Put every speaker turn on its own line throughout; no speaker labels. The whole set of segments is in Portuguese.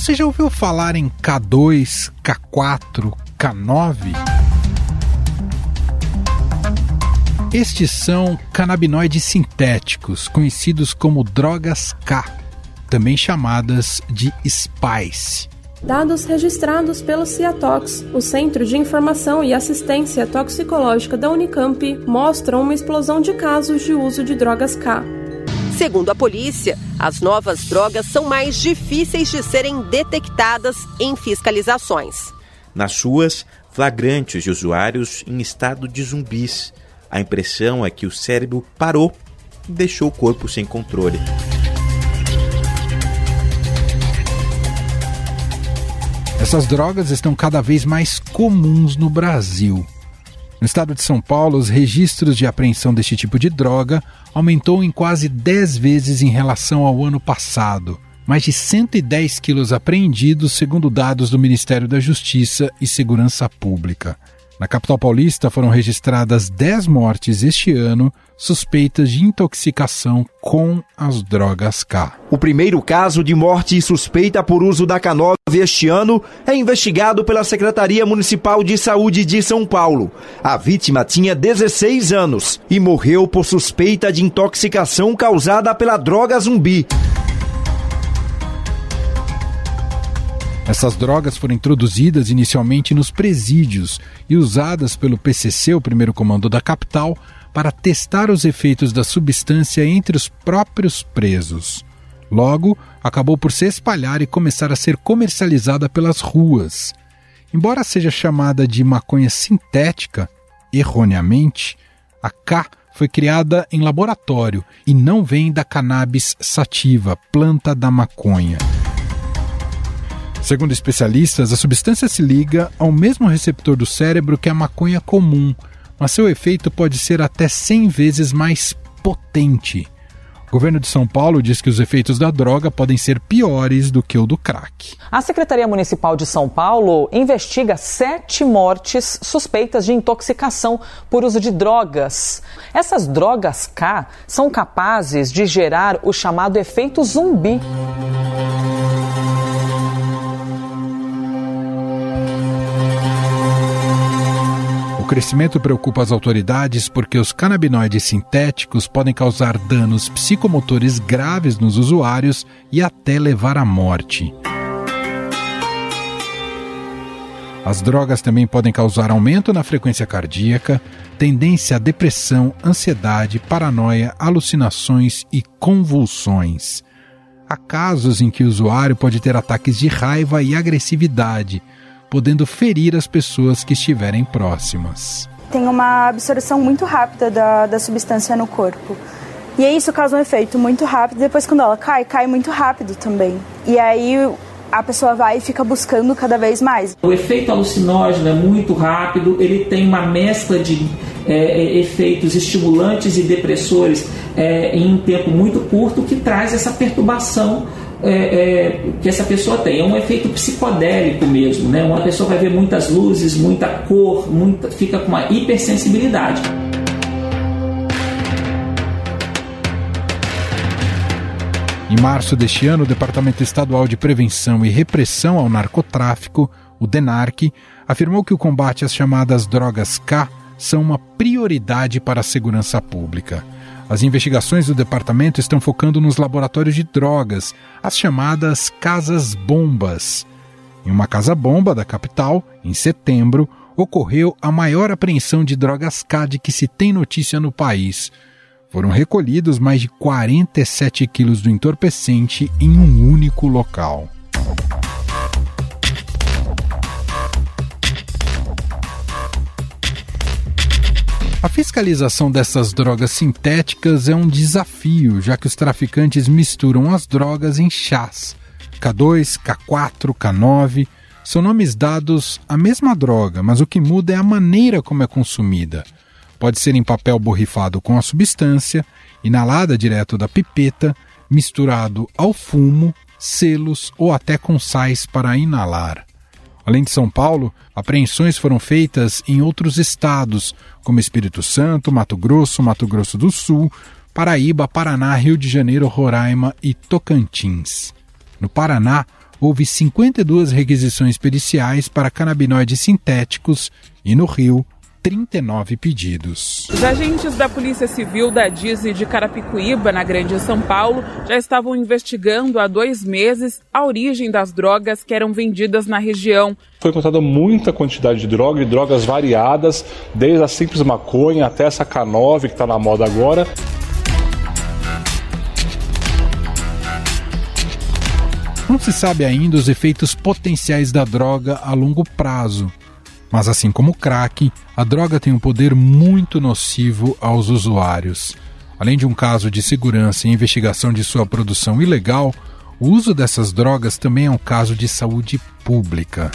Você já ouviu falar em K2, K4, K9? Estes são canabinoides sintéticos, conhecidos como drogas K, também chamadas de SPICE.
Dados registrados pelo CIATOX, o Centro de Informação e Assistência Toxicológica da Unicamp, mostram uma explosão de casos de uso de drogas K.
Segundo a polícia, as novas drogas são mais difíceis de serem detectadas em fiscalizações.
Nas ruas, flagrantes de usuários em estado de zumbis. A impressão é que o cérebro parou e deixou o corpo sem controle.
Essas drogas estão cada vez mais comuns no Brasil. No estado de São Paulo, os registros de apreensão deste tipo de droga aumentou em quase 10 vezes em relação ao ano passado. Mais de 110 quilos apreendidos, segundo dados do Ministério da Justiça e Segurança Pública. Na capital paulista foram registradas 10 mortes este ano suspeitas de intoxicação com as drogas K.
O primeiro caso de morte suspeita por uso da K9 este ano é investigado pela Secretaria Municipal de Saúde de São Paulo. A vítima tinha 16 anos e morreu por suspeita de intoxicação causada pela droga zumbi.
Essas drogas foram introduzidas inicialmente nos presídios e usadas pelo PCC, o primeiro comando da capital, para testar os efeitos da substância entre os próprios presos. Logo, acabou por se espalhar e começar a ser comercializada pelas ruas. Embora seja chamada de maconha sintética, erroneamente, a K foi criada em laboratório e não vem da cannabis sativa, planta da maconha. Segundo especialistas, a substância se liga ao mesmo receptor do cérebro que a maconha comum, mas seu efeito pode ser até 100 vezes mais potente. O governo de São Paulo diz que os efeitos da droga podem ser piores do que o do crack.
A Secretaria Municipal de São Paulo investiga sete mortes suspeitas de intoxicação por uso de drogas. Essas drogas K são capazes de gerar o chamado efeito zumbi.
Crescimento preocupa as autoridades porque os canabinoides sintéticos podem causar danos psicomotores graves nos usuários e até levar à morte. As drogas também podem causar aumento na frequência cardíaca, tendência à depressão, ansiedade, paranoia, alucinações e convulsões. Há casos em que o usuário pode ter ataques de raiva e agressividade, podendo ferir as pessoas que estiverem próximas.
Tem uma absorção muito rápida da, da substância no corpo. E isso causa um efeito muito rápido. Depois, quando ela cai, cai muito rápido também. E aí a pessoa vai e fica buscando cada vez mais.
O efeito alucinógeno é muito rápido, ele tem uma mescla de é, é efeitos estimulantes e depressores é, em um tempo muito curto que traz essa perturbação é, é, que essa pessoa tem. É um efeito psicodélico mesmo, né? Uma pessoa vai ver muitas luzes, muita cor, muita, fica com uma hipersensibilidade.
Em março deste ano, o Departamento Estadual de Prevenção e Repressão ao Narcotráfico, o DENARC, afirmou que o combate às chamadas drogas K são uma prioridade para a segurança pública. As investigações do departamento estão focando nos laboratórios de drogas, as chamadas casas-bombas. Em uma casa-bomba da capital, em setembro, ocorreu a maior apreensão de drogas CAD que se tem notícia no país. Foram recolhidos mais de 47 quilos do entorpecente em um único local. A fiscalização dessas drogas sintéticas é um desafio, já que os traficantes misturam as drogas em chás. K2, K4, K9 são nomes dados à mesma droga, mas o que muda é a maneira como é consumida. Pode ser em papel borrifado com a substância, inalada direto da pipeta, misturado ao fumo, selos ou até com sais para inalar. Além de São Paulo, apreensões foram feitas em outros estados, como Espírito Santo, Mato Grosso, Mato Grosso do Sul, Paraíba, Paraná, Rio de Janeiro, Roraima e Tocantins. No Paraná, houve 52 requisições periciais para canabinoides sintéticos e no Rio 39 pedidos.
Os agentes da Polícia Civil da DISE de Carapicuíba, na Grande São Paulo, já estavam investigando há dois meses a origem das drogas que eram vendidas na região.
Foi encontrada muita quantidade de droga e drogas variadas, desde a simples maconha até essa K9 que está na moda agora.
Não se sabe ainda os efeitos potenciais da droga a longo prazo. Mas assim como o crack, a droga tem um poder muito nocivo aos usuários. Além de um caso de segurança e investigação de sua produção ilegal, o uso dessas drogas também é um caso de saúde pública.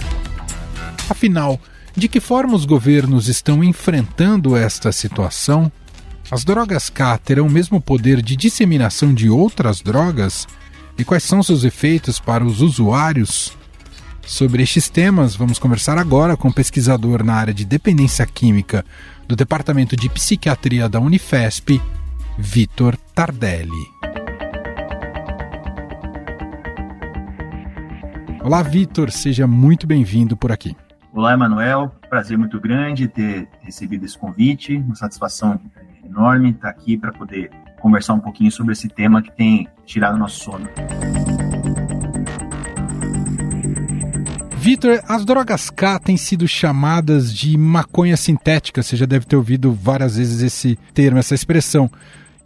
Afinal, de que forma os governos estão enfrentando esta situação? As drogas K terão o mesmo poder de disseminação de outras drogas? E quais são seus efeitos para os usuários? Sobre estes temas, vamos conversar agora com o pesquisador na área de dependência química do Departamento de Psiquiatria da Unifesp, Vitor Tardelli. Olá, Vitor, seja muito bem-vindo por aqui.
Olá, Emanuel. Prazer muito grande ter recebido esse convite. Uma satisfação enorme estar aqui para poder conversar um pouquinho sobre esse tema que tem tirado nosso sono.
Vitor, as drogas K têm sido chamadas de maconha sintética. Você já deve ter ouvido várias vezes esse termo, essa expressão.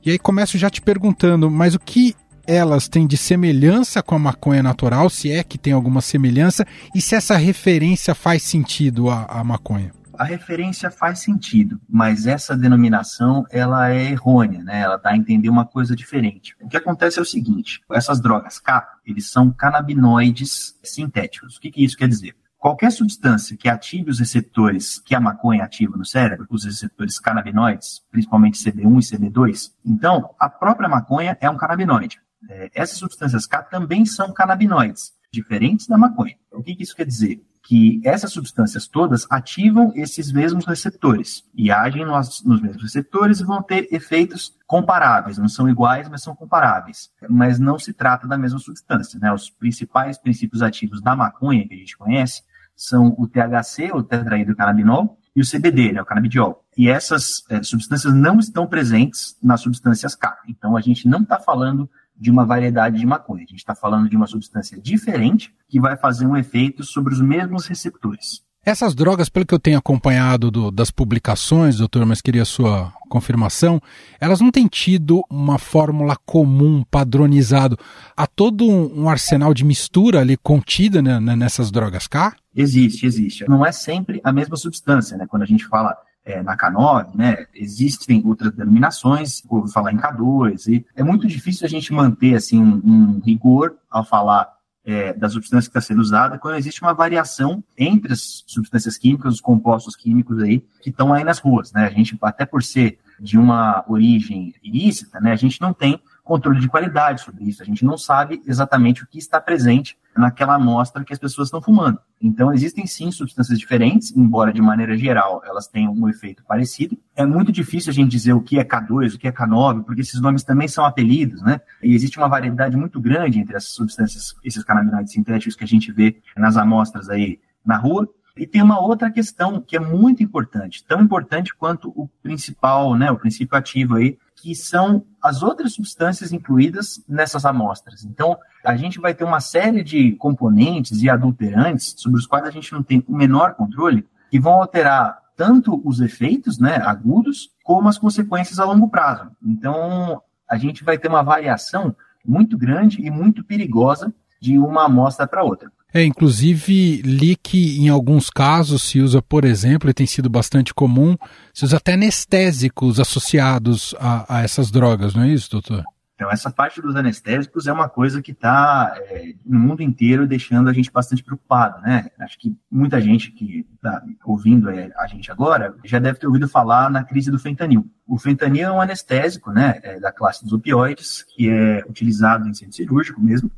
E aí começo já te perguntando, mas o que elas têm de semelhança com a maconha natural, se é que tem alguma semelhança, e se essa referência faz sentido à, à maconha?
A referência faz sentido, mas essa denominação ela é errônea, né? Ela dá a entender uma coisa diferente. O que acontece é o seguinte: essas drogas K, eles são canabinoides sintéticos. O que, que isso quer dizer? Qualquer substância que ative os receptores que a maconha ativa no cérebro, os receptores canabinoides, principalmente CB1 e CB2, então a própria maconha é um canabinoide. É, essas substâncias K também são canabinoides, diferentes da maconha. O que, que isso quer dizer? Que essas substâncias todas ativam esses mesmos receptores e agem nos, nos, mesmos receptores e vão ter efeitos comparáveis, não são iguais, mas são comparáveis. Mas não se trata da mesma substância. Né? Os principais princípios ativos da maconha que a gente conhece são o THC, o tetrahidrocannabinol, e o CBD, né, o canabidiol. E essas é, substâncias não estão presentes nas substâncias K. Então a gente não está falando de uma variedade de maconha. A gente está falando de uma substância diferente que vai fazer um efeito sobre os mesmos receptores.
Essas drogas, pelo que eu tenho acompanhado do, das publicações, doutor, mas queria sua confirmação, elas não têm tido uma fórmula comum, padronizado. Há todo um, um arsenal de mistura ali contida né, nessas drogas K?
Existe, existe. Não é sempre a mesma substância, né? Quando a gente fala é, na K9, né? Existem outras denominações, vou falar em K2, e é muito difícil a gente manter assim um, um rigor ao falar é, da substância que está sendo usada quando existe uma variação entre as substâncias químicas, os compostos químicos aí que estão aí nas ruas, né? A gente até por ser de uma origem ilícita, né? A gente não tem controle de qualidade sobre isso. A gente não sabe exatamente o que está presente naquela amostra que as pessoas estão fumando. Então, existem sim substâncias diferentes, embora de maneira geral elas tenham um efeito parecido. É muito difícil a gente dizer o que é K2, o que é K9, porque esses nomes também são apelidos, né? E existe uma variedade muito grande entre essas substâncias, esses canabinoides sintéticos que a gente vê nas amostras aí na rua. E tem uma outra questão que é muito importante, tão importante quanto o principal, né, o princípio ativo aí, que são as outras substâncias incluídas nessas amostras. Então, a gente vai ter uma série de componentes e adulterantes sobre os quais a gente não tem o menor controle, que vão alterar tanto os efeitos né, agudos, como as consequências a longo prazo. Então, a gente vai ter uma variação muito grande e muito perigosa de uma amostra para outra.
É, inclusive li que em alguns casos se usa, por exemplo, e tem sido bastante comum, se usa até anestésicos associados a, a essas drogas, não é isso, doutor?
Então, essa parte dos anestésicos é uma coisa que está é, no mundo inteiro deixando a gente bastante preocupado, né? Acho que muita gente que está ouvindo é, a gente agora já deve ter ouvido falar na crise do fentanil. O fentanil é um anestésico, né, é da classe dos opioides, que é utilizado em centro cirúrgico mesmo,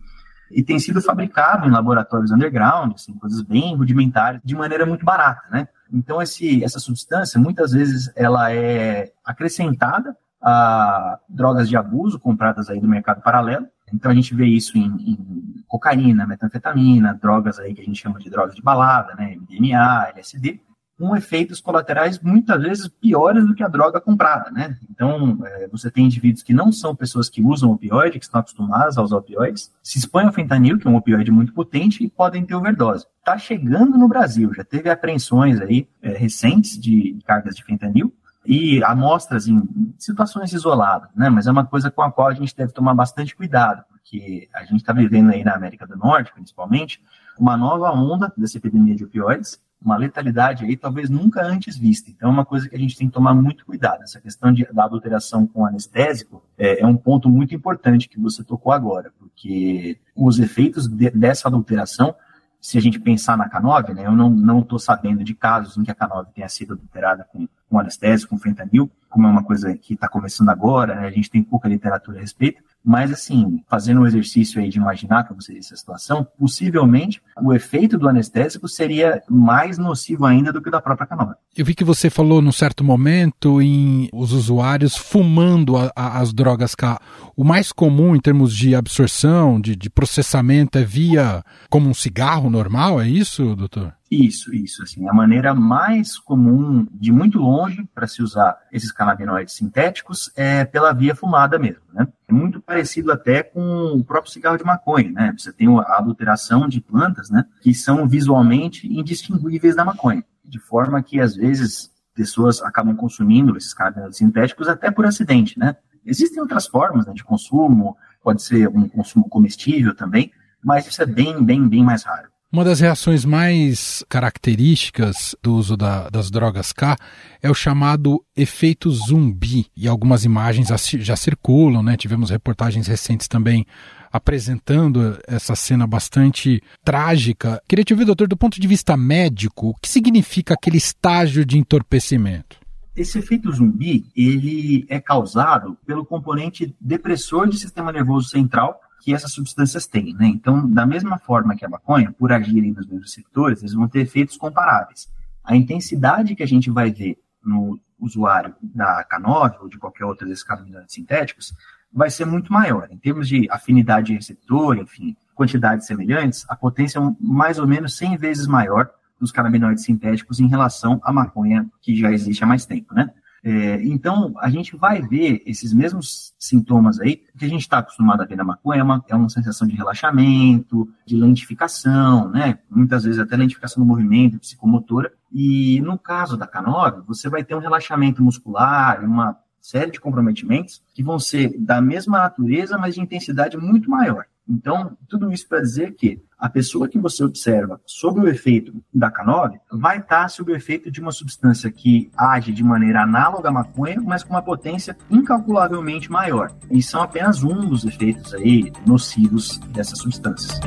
e tem sido fabricado em laboratórios underground, assim, coisas bem rudimentares, de maneira muito barata, né? Então, esse, essa substância, muitas vezes, ela é acrescentada a drogas de abuso compradas aí do mercado paralelo. Então, a gente vê isso em, em cocaína, metanfetamina, drogas aí que a gente chama de drogas de balada, né, MDMA, LSD, com efeitos colaterais muitas vezes piores do que a droga comprada, né? Então, é, você tem indivíduos que não são pessoas que usam opioide, que estão acostumadas a usar opioides, se expõem ao fentanil, que é um opioide muito potente, e podem ter overdose. Está chegando no Brasil, já teve apreensões aí é, recentes de cargas de fentanil, e amostras em situações isoladas, né? Mas é uma coisa com a qual a gente deve tomar bastante cuidado, porque a gente está vivendo aí na América do Norte, principalmente, uma nova onda dessa epidemia de opioides, uma letalidade aí talvez nunca antes vista. Então é uma coisa que a gente tem que tomar muito cuidado. Essa questão de, da adulteração com anestésico é, é um ponto muito importante que você tocou agora, porque os efeitos de, dessa adulteração se a gente pensar na K9, né, eu não estou sabendo de casos em que a K9 tenha sido adulterada com, com anestésico, com fentanil, como é uma coisa que está começando agora, né, a gente tem pouca literatura a respeito, mas, assim, fazendo um exercício aí de imaginar como seria essa situação, possivelmente o efeito do anestésico seria mais nocivo ainda do que o da própria canônica.
Eu vi que você falou num certo momento em os usuários fumando a, a, as drogas K. O mais comum em termos de absorção, de, de processamento, é via como um cigarro normal, é isso, doutor?
Isso, isso. Assim, a maneira mais comum, de muito longe, para se usar esses canabinoides sintéticos é pela via fumada mesmo. Né? É muito parecido até com o próprio cigarro de maconha. Né? Você tem a adulteração de plantas né, que são visualmente indistinguíveis da maconha, de forma que, às vezes, pessoas acabam consumindo esses canabinoides sintéticos até por acidente. Né? Existem outras formas né, de consumo, pode ser um consumo comestível também, mas isso é bem, bem, bem mais raro.
Uma das reações mais características do uso da, das drogas K é o chamado efeito zumbi. E algumas imagens já circulam, né? Tivemos reportagens recentes também apresentando essa cena bastante trágica. Queria te ouvir, doutor, do ponto de vista médico, o que significa aquele estágio de entorpecimento?
Esse efeito zumbi, ele é causado pelo componente depressor do sistema nervoso central, que essas substâncias têm. Né? Então, da mesma forma que a maconha, por agirem nos mesmos receptores, eles vão ter efeitos comparáveis. A intensidade que a gente vai ver no usuário da K9 ou de qualquer outro desses canabinoides sintéticos vai ser muito maior. Em termos de afinidade de receptor, enfim, quantidades semelhantes, a potência é mais ou menos 100 vezes maior dos canabinoides sintéticos em relação à maconha que já existe há mais tempo, né? É, então, a gente vai ver esses mesmos sintomas aí, que a gente está acostumado a ver na maconha, é uma, é uma sensação de relaxamento, de lentificação, né? Muitas vezes até lentificação do movimento, psicomotora. E no caso da K9, você vai ter um relaxamento muscular, uma série de comprometimentos que vão ser da mesma natureza, mas de intensidade muito maior. Então, tudo isso para dizer que a pessoa que você observa sob o efeito da K9 vai estar sob o efeito de uma substância que age de maneira análoga à maconha, mas com uma potência incalculavelmente maior. E são apenas um dos efeitos aí nocivos dessas substâncias.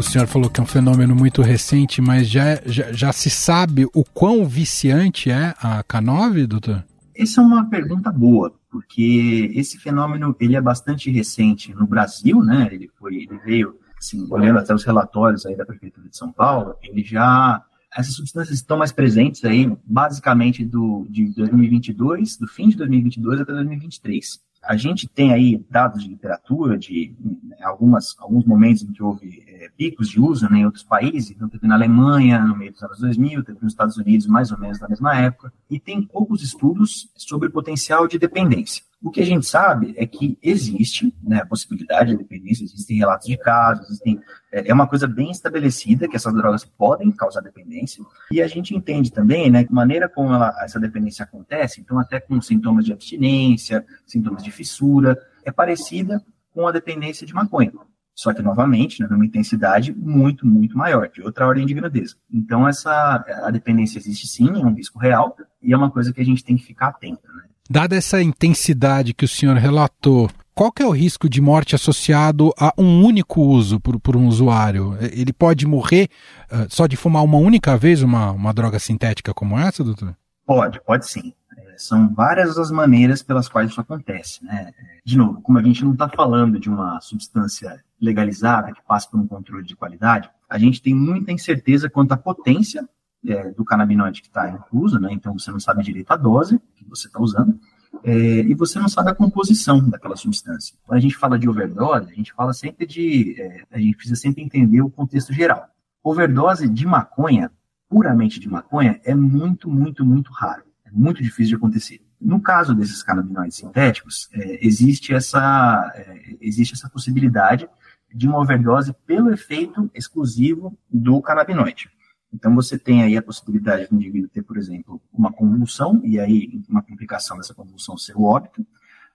O senhor falou que é um fenômeno muito recente, mas já, já, já se sabe o quão viciante é a K9, doutor?
Essa é uma pergunta boa, porque esse fenômeno ele é bastante recente no Brasil, né? Ele foi, ele veio, assim, olhando até os relatórios aí da prefeitura de São Paulo, ele já essas substâncias estão mais presentes aí, basicamente do de 2022, do fim de 2022 até 2023. A gente tem aí dados de literatura de né, algumas, alguns momentos em que houve é, picos de uso né, em outros países, então teve na Alemanha no meio dos anos 2000, teve nos Estados Unidos mais ou menos na mesma época, e tem poucos estudos sobre o potencial de dependência. O que a gente sabe é que existe né, a possibilidade de dependência, existem relatos de casos, existem, é, é uma coisa bem estabelecida que essas drogas podem causar dependência, e a gente entende também né, que a maneira como ela, essa dependência acontece, então até com sintomas de abstinência, sintomas de fissura, é parecida com a dependência de maconha. Só que, novamente, né, numa intensidade muito, muito maior, de outra ordem de grandeza. Então, essa, a dependência existe sim, é um risco real, e é uma coisa que a gente tem que ficar atento. Né?
Dada essa intensidade que o senhor relatou, qual que é o risco de morte associado a um único uso por, por um usuário? Ele pode morrer uh, só de fumar uma única vez uma, uma droga sintética como essa, doutor?
Pode, pode sim. É, são várias as maneiras pelas quais isso acontece. Né? De novo, como a gente não está falando de uma substância legalizada que passa por um controle de qualidade, a gente tem muita incerteza quanto à potência é, do canabinoide que está incluso, né? Então você não sabe direito a dose que você está usando. é, e você não sabe a composição daquela substância. Quando a gente fala de overdose, a gente fala sempre de. É, a gente precisa sempre entender o contexto geral. Overdose de maconha, puramente de maconha, é muito, muito, muito raro. É muito difícil de acontecer. No caso desses canabinoides sintéticos, é, existe, essa, é, existe essa possibilidade de uma overdose pelo efeito exclusivo do canabinoide. Então, você tem aí a possibilidade do indivíduo ter, por exemplo, uma convulsão, e aí uma complicação dessa convulsão ser o óbito.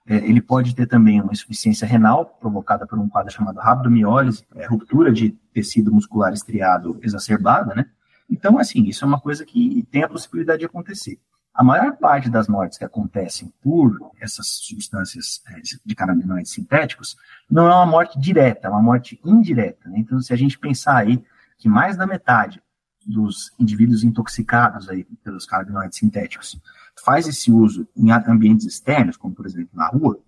É, ele pode ter também uma insuficiência renal, provocada por um quadro chamado rabdomiólise, é, ruptura de tecido muscular estriado exacerbada, né? Então, assim, isso é uma coisa que tem a possibilidade de acontecer. A maior parte das mortes que acontecem por essas substâncias é, de canabinoides sintéticos não é uma morte direta, é uma morte indireta. Né? Então, se a gente pensar aí que mais da metade dos indivíduos intoxicados aí pelos canabinoides sintéticos faz esse uso em ambientes externos, como por exemplo na rua,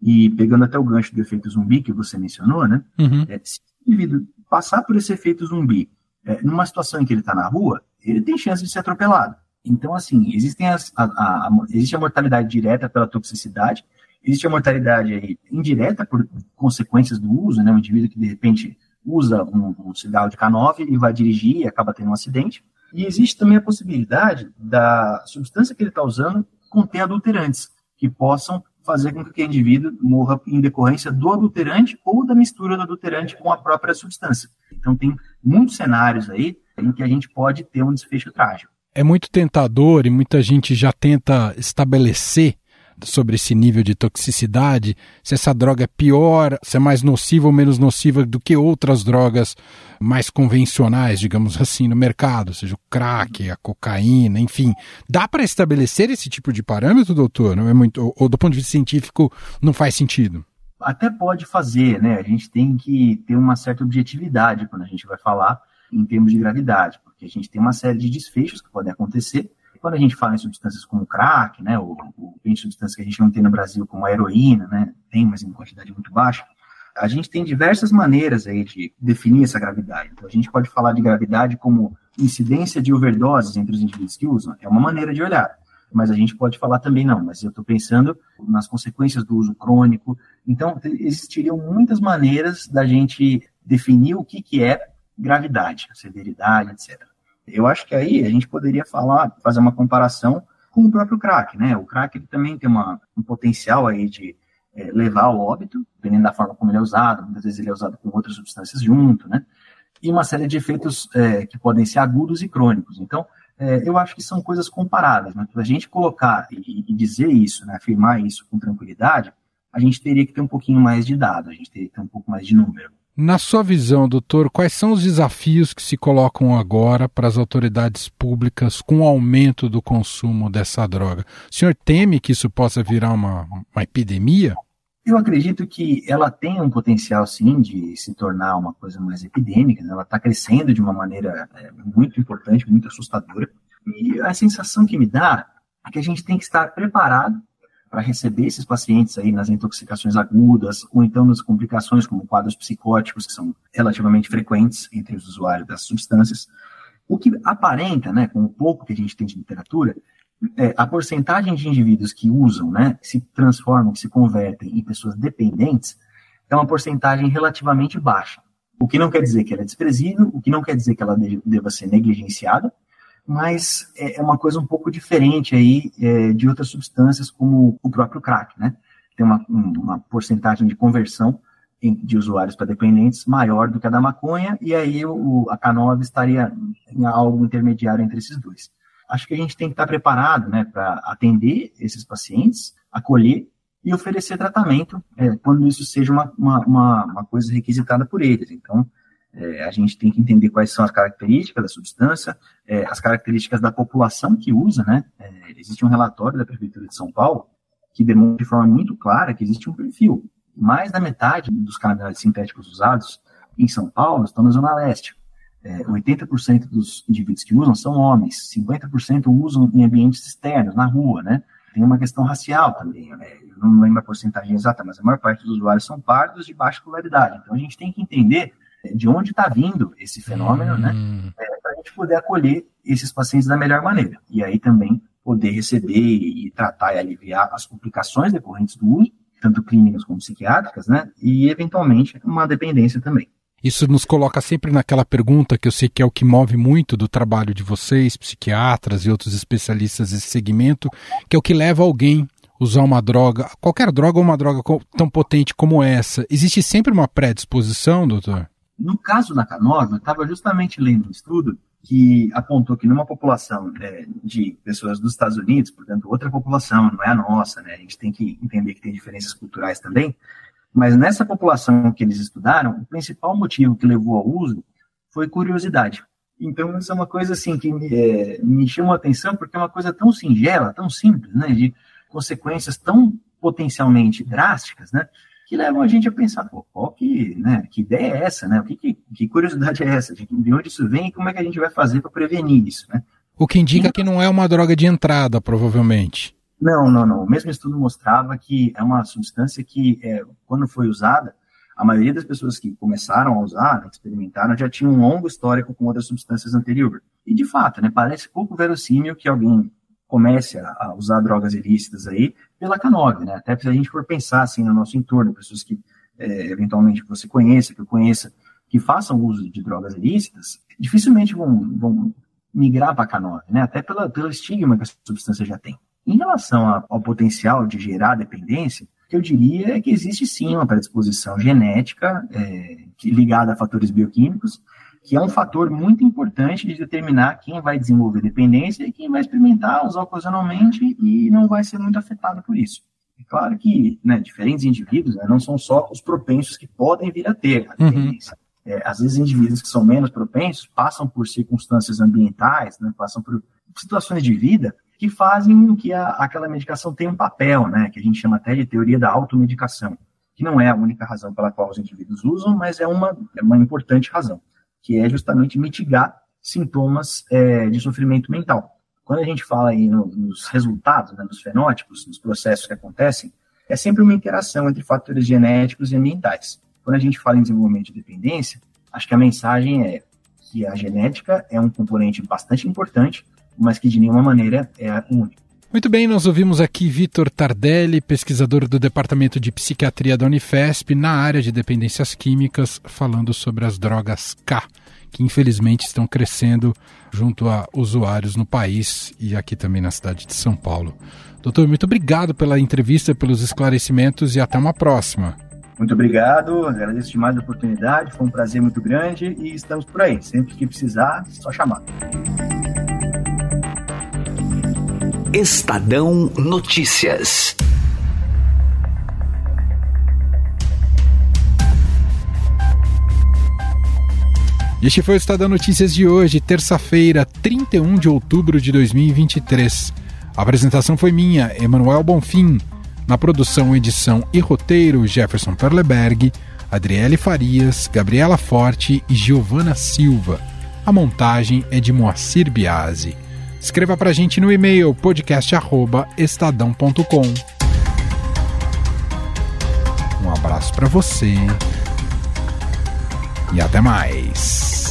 e pegando até o gancho do efeito zumbi que você mencionou, né? Uhum. É, se o indivíduo passar por esse efeito zumbi é, numa situação em que ele está na rua, ele tem chance de ser atropelado. Então, assim, existem as, a, a, a, existe a mortalidade direta pela toxicidade, existe a mortalidade aí, indireta por consequências do uso, né? Um indivíduo que de repente usa um, um cigarro de K9 e vai dirigir e acaba tendo um acidente. E existe também a possibilidade da substância que ele está usando conter adulterantes, que possam fazer com que aquele indivíduo morra em decorrência do adulterante ou da mistura do adulterante com a própria substância. Então, tem muitos cenários aí em que a gente pode ter um desfecho trágico.
É muito tentador e muita gente já tenta estabelecer sobre esse nível de toxicidade, se essa droga é pior, se é mais nociva ou menos nociva do que outras drogas mais convencionais, digamos assim, no mercado, seja o crack, a cocaína, enfim. Dá para estabelecer esse tipo de parâmetro, doutor? Não é muito, ou, ou do ponto de vista científico não faz sentido?
Até pode fazer, né? A gente tem que ter uma certa objetividade quando a gente vai falar em termos de gravidade, porque a gente tem uma série de desfechos que podem acontecer quando a gente fala em substâncias como crack, né, ou, ou substâncias que a gente não tem no Brasil, como a heroína, né, tem, mas em quantidade muito baixa, a gente tem diversas maneiras aí de definir essa gravidade. Então, a gente pode falar de gravidade como incidência de overdoses entre os indivíduos que usam, é uma maneira de olhar. Mas a gente pode falar também, não, mas eu estou pensando nas consequências do uso crônico. Então, existiriam muitas maneiras da gente definir o que, que é gravidade, severidade, etc. Eu acho que aí a gente poderia falar, fazer uma comparação com o próprio crack, né? O crack ele também tem uma, um potencial aí de é, levar ao óbito, dependendo da forma como ele é usado, muitas vezes ele é usado com outras substâncias junto, né? E uma série de efeitos é, que podem ser agudos e crônicos. Então, é, eu acho que são coisas comparáveis, mas para a gente colocar e, e, dizer isso, né, afirmar isso com tranquilidade, a gente teria que ter um pouquinho mais de dado, a gente teria que ter um pouco mais de número.
Na sua visão, doutor, quais são os desafios que se colocam agora para as autoridades públicas com o aumento do consumo dessa droga? O senhor teme que isso possa virar uma, uma epidemia?
Eu acredito que ela tem um potencial, sim, de se tornar uma coisa mais epidêmica. Né? Ela está crescendo de uma maneira é, muito importante, muito assustadora. E a sensação que me dá é que a gente tem que estar preparado para receber esses pacientes aí nas intoxicações agudas, ou então nas complicações como quadros psicóticos, que são relativamente frequentes entre os usuários das substâncias. O que aparenta, né, com o pouco que a gente tem de literatura, é, a porcentagem de indivíduos que usam, né, que se transformam, que se convertem em pessoas dependentes, é uma porcentagem relativamente baixa. O que não quer dizer que ela é desprezível, o que não quer dizer que ela deva ser negligenciada, mas é, é uma coisa um pouco diferente aí é, de outras substâncias, como o próprio crack, né? Tem uma, uma porcentagem de conversão de usuários para dependentes maior do que a da maconha, e aí o, a K9 estaria em algo intermediário entre esses dois. Acho que a gente tem que estar preparado né, para atender esses pacientes, acolher e oferecer tratamento é, quando isso seja uma, uma, uma, coisa requisitada por eles. Então, é, a gente tem que entender quais são as características da substância, é, as características da população que usa, né? É, existe um relatório da Prefeitura de São Paulo que demonstra de forma muito clara que existe um perfil. Mais da metade dos canabinoides sintéticos usados em São Paulo estão na Zona Leste. 80% dos indivíduos que usam são homens, 50% usam em ambientes externos, na rua, né? Tem uma questão racial também, né? eu não lembro a porcentagem exata, mas a maior parte dos usuários são pardos de baixa escolaridade. Então a gente tem que entender de onde está vindo esse fenômeno, né? hum. né? É, para a gente poder acolher esses pacientes da melhor maneira. E aí também poder receber e tratar e aliviar as complicações decorrentes do uso, tanto clínicas como psiquiátricas, né? E eventualmente uma dependência também.
Isso nos coloca sempre naquela pergunta que eu sei que é o que move muito do trabalho de vocês, psiquiatras e outros especialistas desse segmento, que é o que leva alguém usar uma droga, qualquer droga ou uma droga tão potente como essa. Existe sempre uma predisposição, doutor?
No caso da Canova, eu estava justamente lendo um estudo que apontou que numa população é, de pessoas dos Estados Unidos, portanto, outra população, não é a nossa, né? A gente tem que entender que tem diferenças culturais também, mas nessa população que eles estudaram, o principal motivo que levou ao uso foi curiosidade. Então, isso é uma coisa assim que me, é, me chamou a atenção, porque é uma coisa tão singela, tão simples, né? De consequências tão potencialmente drásticas, né? Que levam a gente a pensar, pô, qual que, né, que ideia é essa, né? O que, que, que curiosidade é essa? De, de onde isso vem e como é que a gente vai fazer para prevenir isso, né?
O que indica que não é uma droga de entrada, provavelmente.
Não, não, não. O mesmo estudo mostrava que é uma substância que, é, quando foi usada, a maioria das pessoas que começaram a usar, experimentaram, já tinham um longo histórico com outras substâncias anteriores. E, de fato, né, parece pouco verossímil que alguém comece a, a usar drogas ilícitas aí pela K9, né? Até se a gente for pensar, assim, no nosso entorno, pessoas que, é, eventualmente, você conheça, que eu conheça, que façam uso de drogas ilícitas, dificilmente vão, vão migrar para a K9, né? Até pela, pelo estigma que a substância já tem. Em relação a, ao potencial de gerar dependência, o que eu diria é que existe sim uma predisposição genética é, ligada a fatores bioquímicos, que é um fator muito importante de determinar quem vai desenvolver dependência e quem vai experimentar usar ocasionalmente e não vai ser muito afetado por isso. É claro que né, diferentes indivíduos né, não são só os propensos que podem vir a ter a uhum. dependência. Uhum. É, às vezes, indivíduos que são menos propensos passam por circunstâncias ambientais, né, passam por situações de vida que fazem com que a, aquela medicação tenha um papel, né, que a gente chama até de teoria da automedicação, que não é a única razão pela qual os indivíduos usam, mas é uma, é uma importante razão, que é justamente mitigar sintomas é, de sofrimento mental. Quando a gente fala aí no, nos resultados, né, nos fenótipos, nos processos que acontecem, é sempre uma interação entre fatores genéticos e ambientais. Quando a gente fala em desenvolvimento de dependência, acho que a mensagem é que a genética é um componente bastante importante, mas que de nenhuma maneira é único.
Muito bem, nós ouvimos aqui Vitor Tardelli, pesquisador do Departamento de Psiquiatria da Unifesp, na área de dependências químicas, falando sobre as drogas K, que infelizmente estão crescendo junto a usuários no país e aqui também na cidade de São Paulo. Doutor, muito obrigado pela entrevista, pelos esclarecimentos e até uma próxima.
Muito obrigado, agradeço demais a oportunidade, foi um prazer muito grande e estamos por aí. Sempre que precisar, só chamar.
Estadão Notícias.
Este foi o Estadão Notícias de hoje, terça-feira, 31 de outubro de 2023. A apresentação foi minha, Emanuel Bonfim. Na produção, edição e roteiro, Jefferson Perleberg, Adriele Farias, Gabriela Forte e Giovana Silva. A montagem é de Moacir Biasi. Escreva pra gente no e-mail podcast@estadão.com. Um abraço para você e até mais.